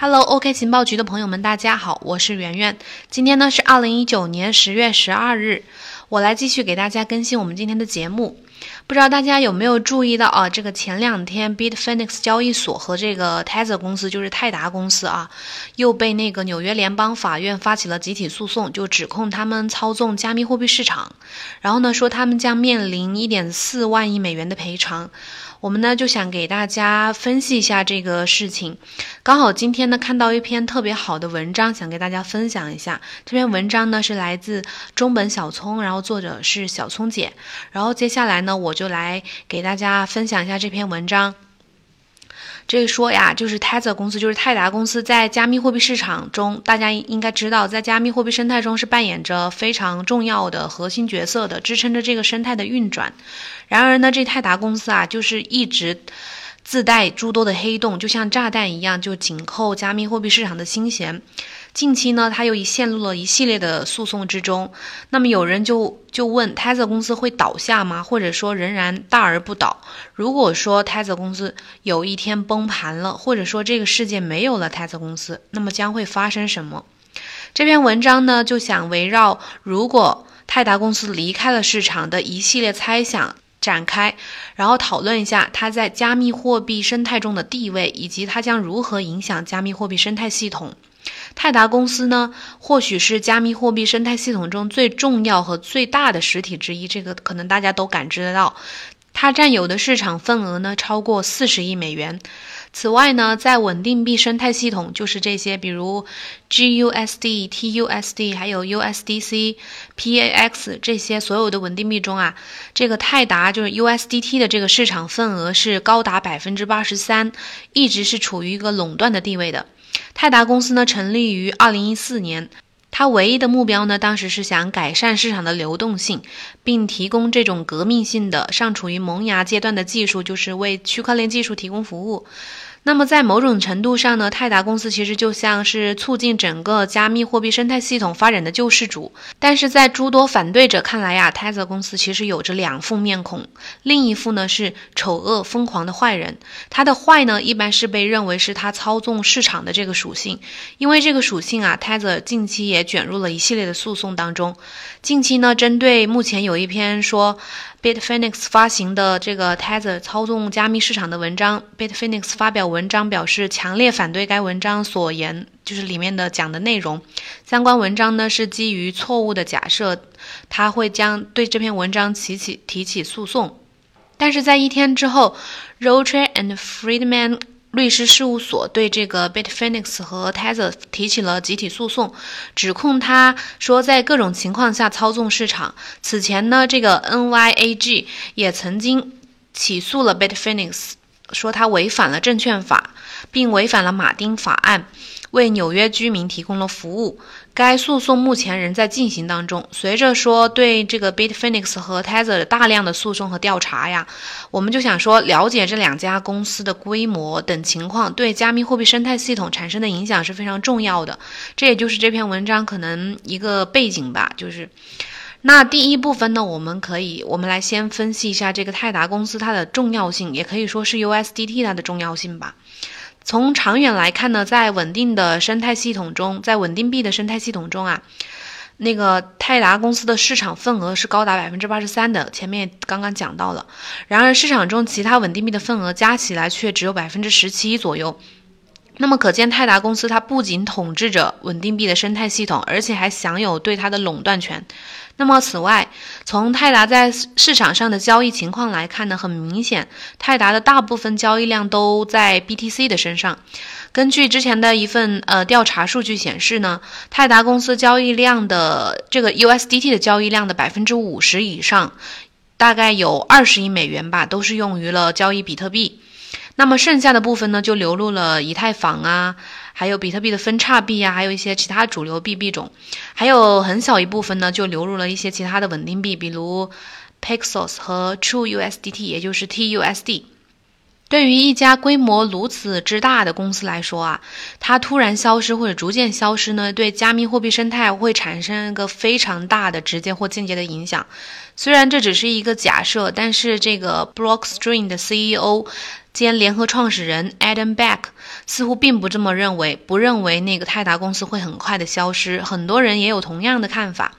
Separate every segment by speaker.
Speaker 1: Hello，OK 情报局的朋友们，大家好，我是圆圆。今天呢是二零一九年十月十二日，我来继续给大家更新我们今天的节目。不知道大家有没有注意到啊？这个前两天 Bitfinex 交易所和这个 Tether 公司，就是泰达公司啊，又被那个纽约联邦法院发起了集体诉讼，就指控他们操纵加密货币市场，然后呢说他们将面临一点四万亿美元的赔偿。我们呢就想给大家分析一下这个事情，刚好今天呢看到一篇特别好的文章，想给大家分享一下。这篇文章呢是来自中本小聪，然后作者是小聪姐。然后接下来呢我就来给大家分享一下这篇文章。这说呀，就是 Tether 公司，就是泰达公司，在加密货币市场中，大家应该知道，在加密货币生态中是扮演着非常重要的核心角色的，支撑着这个生态的运转。然而呢，这泰达公司啊，就是一直自带诸多的黑洞，就像炸弹一样，就紧扣加密货币市场的心弦。近期呢，他又已陷入了一系列的诉讼之中。那么有人就就问，Tether 公司会倒下吗？或者说仍然大而不倒？如果说 Tether 公司有一天崩盘了，或者说这个世界没有了 Tether 公司，那么将会发生什么？这篇文章呢，就想围绕如果泰达公司离开了市场的一系列猜想展开，然后讨论一下它在加密货币生态中的地位，以及它将如何影响加密货币生态系统。泰达公司呢，或许是加密货币生态系统中最重要和最大的实体之一，这个可能大家都感知得到。它占有的市场份额呢，超过四十亿美元。此外呢，在稳定币生态系统，就是这些，比如 GUSD、TUSD，还有 USDC、PAX 这些所有的稳定币中啊，这个泰达就是 USDT 的这个市场份额是高达百分之八十三，一直是处于一个垄断的地位的。泰达公司呢，成立于二零一四年。它唯一的目标呢，当时是想改善市场的流动性，并提供这种革命性的、尚处于萌芽阶段的技术，就是为区块链技术提供服务。那么，在某种程度上呢，泰达公司其实就像是促进整个加密货币生态系统发展的救世主。但是在诸多反对者看来呀，泰泽公司其实有着两副面孔，另一副呢是丑恶疯狂的坏人。他的坏呢，一般是被认为是他操纵市场的这个属性。因为这个属性啊，泰泽近期也卷入了一系列的诉讼当中。近期呢，针对目前有一篇说。Bitfinex 发行的这个 Tether 操纵加密市场的文章，Bitfinex 发表文文章表示强烈反对该文章所言，就是里面的讲的内容。相关文章呢是基于错误的假设，他会将对这篇文章提起提起诉讼。但是在一天之后，Rocher and Friedman。律师事务所对这个 Bitfinex 和 Tether 提起了集体诉讼，指控他说在各种情况下操纵市场。此前呢，这个 NYAG 也曾经起诉了 Bitfinex，说他违反了证券法，并违反了马丁法案。为纽约居民提供了服务。该诉讼目前仍在进行当中。随着说对这个 Bitfinex 和 Tether 大量的诉讼和调查呀，我们就想说了解这两家公司的规模等情况，对加密货币生态系统产生的影响是非常重要的。这也就是这篇文章可能一个背景吧。就是那第一部分呢，我们可以我们来先分析一下这个泰达公司它的重要性，也可以说是 USDT 它的重要性吧。从长远来看呢，在稳定的生态系统中，在稳定币的生态系统中啊，那个泰达公司的市场份额是高达百分之八十三的。前面刚刚讲到了，然而市场中其他稳定币的份额加起来却只有百分之十七左右。那么可见，泰达公司它不仅统治着稳定币的生态系统，而且还享有对它的垄断权。那么，此外，从泰达在市场上的交易情况来看呢，很明显，泰达的大部分交易量都在 BTC 的身上。根据之前的一份呃调查数据显示呢，泰达公司交易量的这个 USDT 的交易量的百分之五十以上，大概有二十亿美元吧，都是用于了交易比特币。那么剩下的部分呢，就流入了以太坊啊，还有比特币的分叉币啊，还有一些其他主流币币种，还有很小一部分呢，就流入了一些其他的稳定币，比如 Paxos 和 TrueUSDT，也就是 TUSD。对于一家规模如此之大的公司来说啊，它突然消失或者逐渐消失呢，对加密货币生态会产生一个非常大的直接或间接的影响。虽然这只是一个假设，但是这个 Blockstream 的 CEO 兼联合创始人 Adam Back 似乎并不这么认为，不认为那个泰达公司会很快的消失。很多人也有同样的看法。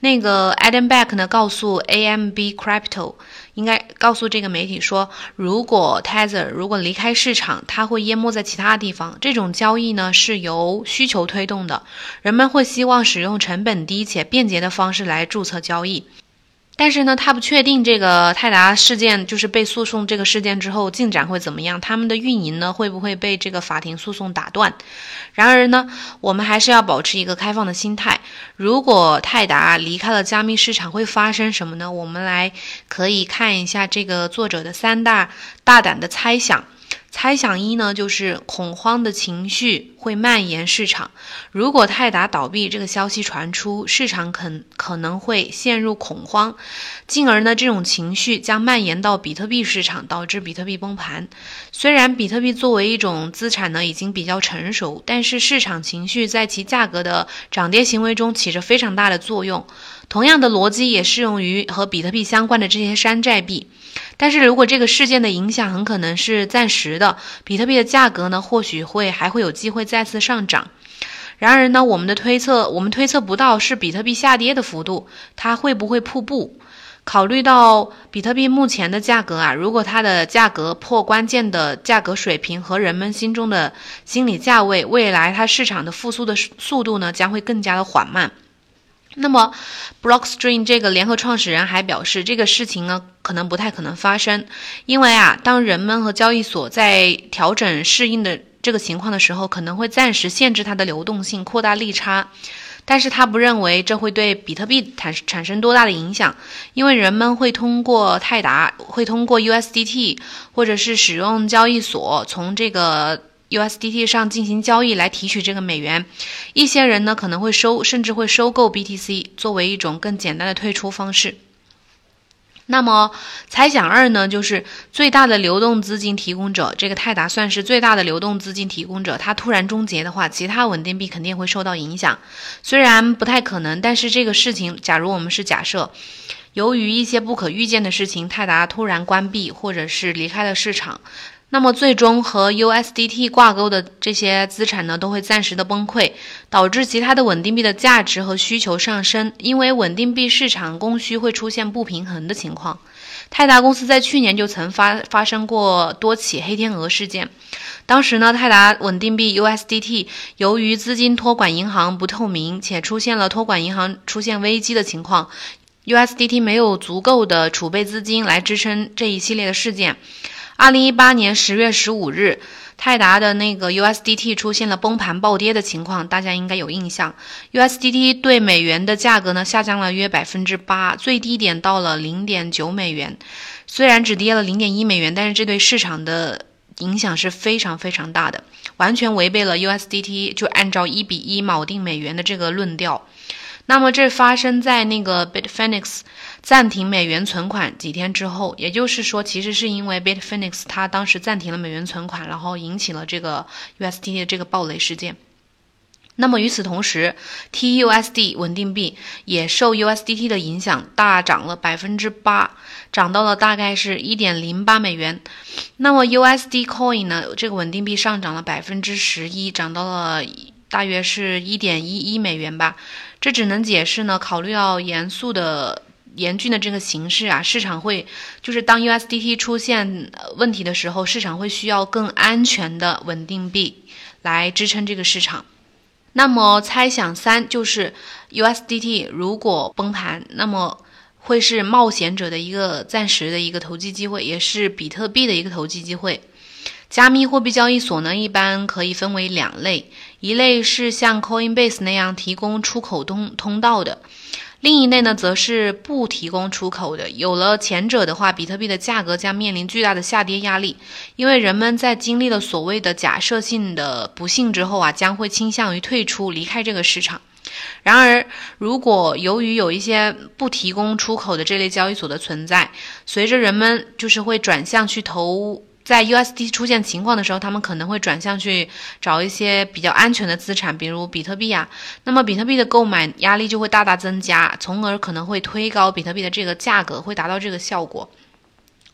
Speaker 1: 那个 Adam Back 呢，告诉 AMB Crypto，应该告诉这个媒体说，如果 Tether 如果离开市场，它会淹没在其他地方。这种交易呢是由需求推动的，人们会希望使用成本低且便捷的方式来注册交易。但是呢，他不确定这个泰达事件就是被诉讼这个事件之后进展会怎么样，他们的运营呢会不会被这个法庭诉讼打断？然而呢，我们还是要保持一个开放的心态。如果泰达离开了加密市场，会发生什么呢？我们来可以看一下这个作者的三大大胆的猜想。猜想一呢，就是恐慌的情绪会蔓延市场。如果泰达倒闭这个消息传出，市场可可能会陷入恐慌，进而呢，这种情绪将蔓延到比特币市场，导致比特币崩盘。虽然比特币作为一种资产呢，已经比较成熟，但是市场情绪在其价格的涨跌行为中起着非常大的作用。同样的逻辑也适用于和比特币相关的这些山寨币。但是如果这个事件的影响很可能是暂时的，比特币的价格呢，或许会还会有机会再次上涨。然而呢，我们的推测，我们推测不到是比特币下跌的幅度，它会不会瀑布？考虑到比特币目前的价格啊，如果它的价格破关键的价格水平和人们心中的心理价位，未来它市场的复苏的速度呢，将会更加的缓慢。那么，Blockstream 这个联合创始人还表示，这个事情呢可能不太可能发生，因为啊，当人们和交易所在调整适应的这个情况的时候，可能会暂时限制它的流动性，扩大利差。但是他不认为这会对比特币产产生多大的影响，因为人们会通过泰达，会通过 USDT，或者是使用交易所从这个。USDT 上进行交易来提取这个美元，一些人呢可能会收，甚至会收购 BTC 作为一种更简单的退出方式。那么猜想二呢，就是最大的流动资金提供者，这个泰达算是最大的流动资金提供者，它突然终结的话，其他稳定币肯定会受到影响。虽然不太可能，但是这个事情，假如我们是假设，由于一些不可预见的事情，泰达突然关闭或者是离开了市场。那么最终和 USDT 挂钩的这些资产呢，都会暂时的崩溃，导致其他的稳定币的价值和需求上升。因为稳定币市场供需会出现不平衡的情况。泰达公司在去年就曾发发生过多起黑天鹅事件，当时呢，泰达稳定币 USDT 由于资金托管银行不透明，且出现了托管银行出现危机的情况，USDT 没有足够的储备资金来支撑这一系列的事件。二零一八年十月十五日，泰达的那个 USDT 出现了崩盘暴跌的情况，大家应该有印象。USDT 对美元的价格呢下降了约百分之八，最低点到了零点九美元。虽然只跌了零点一美元，但是这对市场的影响是非常非常大的，完全违背了 USDT 就按照一比一锚定美元的这个论调。那么这发生在那个 Bitfinex 暂停美元存款几天之后，也就是说，其实是因为 Bitfinex 它当时暂停了美元存款，然后引起了这个 USDT 的这个暴雷事件。那么与此同时，TUSD 稳定币也受 USDT 的影响大涨了百分之八，涨到了大概是一点零八美元。那么 USD Coin 呢，这个稳定币上涨了百分之十一，涨到了大约是一点一一美元吧。这只能解释呢，考虑到严肃的、严峻的这个形势啊，市场会就是当 USDT 出现问题的时候，市场会需要更安全的稳定币来支撑这个市场。那么猜想三就是 USDT 如果崩盘，那么会是冒险者的一个暂时的一个投机机会，也是比特币的一个投机机会。加密货币交易所呢，一般可以分为两类，一类是像 Coinbase 那样提供出口通通道的，另一类呢，则是不提供出口的。有了前者的话，比特币的价格将面临巨大的下跌压力，因为人们在经历了所谓的假设性的不幸之后啊，将会倾向于退出离开这个市场。然而，如果由于有一些不提供出口的这类交易所的存在，随着人们就是会转向去投。在 USD 出现情况的时候，他们可能会转向去找一些比较安全的资产，比如比特币啊。那么比特币的购买压力就会大大增加，从而可能会推高比特币的这个价格，会达到这个效果。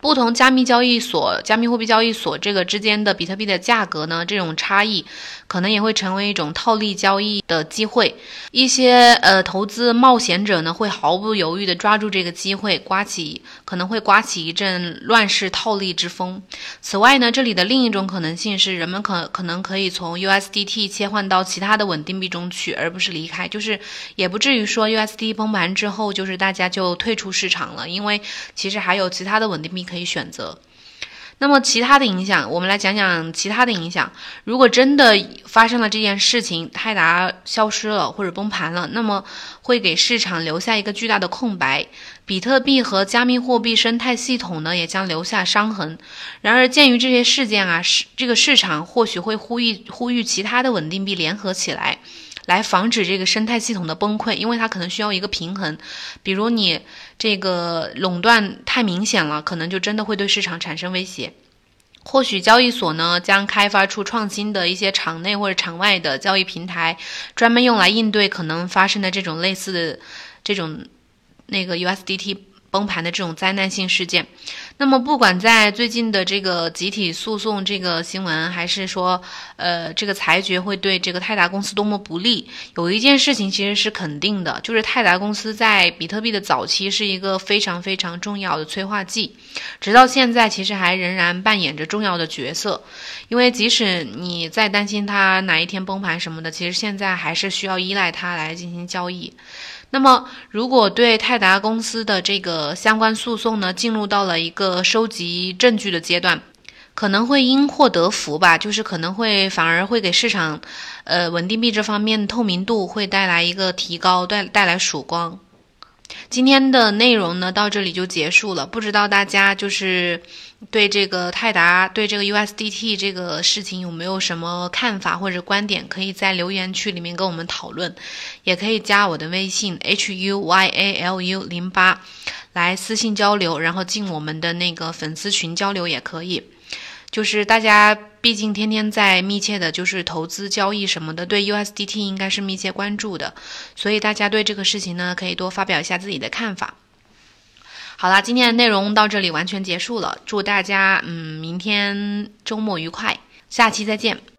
Speaker 1: 不同加密交易所、加密货币交易所这个之间的比特币的价格呢，这种差异可能也会成为一种套利交易的机会。一些呃投资冒险者呢，会毫不犹豫地抓住这个机会，刮起可能会刮起一阵乱世套利之风。此外呢，这里的另一种可能性是，人们可可能可以从 USDT 切换到其他的稳定币中去，而不是离开。就是也不至于说 USDT 崩盘之后，就是大家就退出市场了，因为其实还有其他的稳定币。可以选择。那么其他的影响，我们来讲讲其他的影响。如果真的发生了这件事情，泰达消失了或者崩盘了，那么会给市场留下一个巨大的空白，比特币和加密货币生态系统呢也将留下伤痕。然而，鉴于这些事件啊，市这个市场或许会呼吁呼吁其他的稳定币联合起来。来防止这个生态系统的崩溃，因为它可能需要一个平衡。比如你这个垄断太明显了，可能就真的会对市场产生威胁。或许交易所呢将开发出创新的一些场内或者场外的交易平台，专门用来应对可能发生的这种类似的这种那个 USDT。崩盘的这种灾难性事件，那么不管在最近的这个集体诉讼这个新闻，还是说，呃，这个裁决会对这个泰达公司多么不利，有一件事情其实是肯定的，就是泰达公司在比特币的早期是一个非常非常重要的催化剂，直到现在其实还仍然扮演着重要的角色，因为即使你在担心它哪一天崩盘什么的，其实现在还是需要依赖它来进行交易。那么，如果对泰达公司的这个相关诉讼呢，进入到了一个收集证据的阶段，可能会因祸得福吧，就是可能会反而会给市场，呃，稳定币这方面透明度会带来一个提高，带带来曙光。今天的内容呢，到这里就结束了。不知道大家就是对这个泰达、对这个 USDT 这个事情有没有什么看法或者观点？可以在留言区里面跟我们讨论，也可以加我的微信 huyalu 零八来私信交流，然后进我们的那个粉丝群交流也可以。就是大家毕竟天天在密切的，就是投资交易什么的，对 USDT 应该是密切关注的，所以大家对这个事情呢，可以多发表一下自己的看法。好啦，今天的内容到这里完全结束了，祝大家嗯明天周末愉快，下期再见。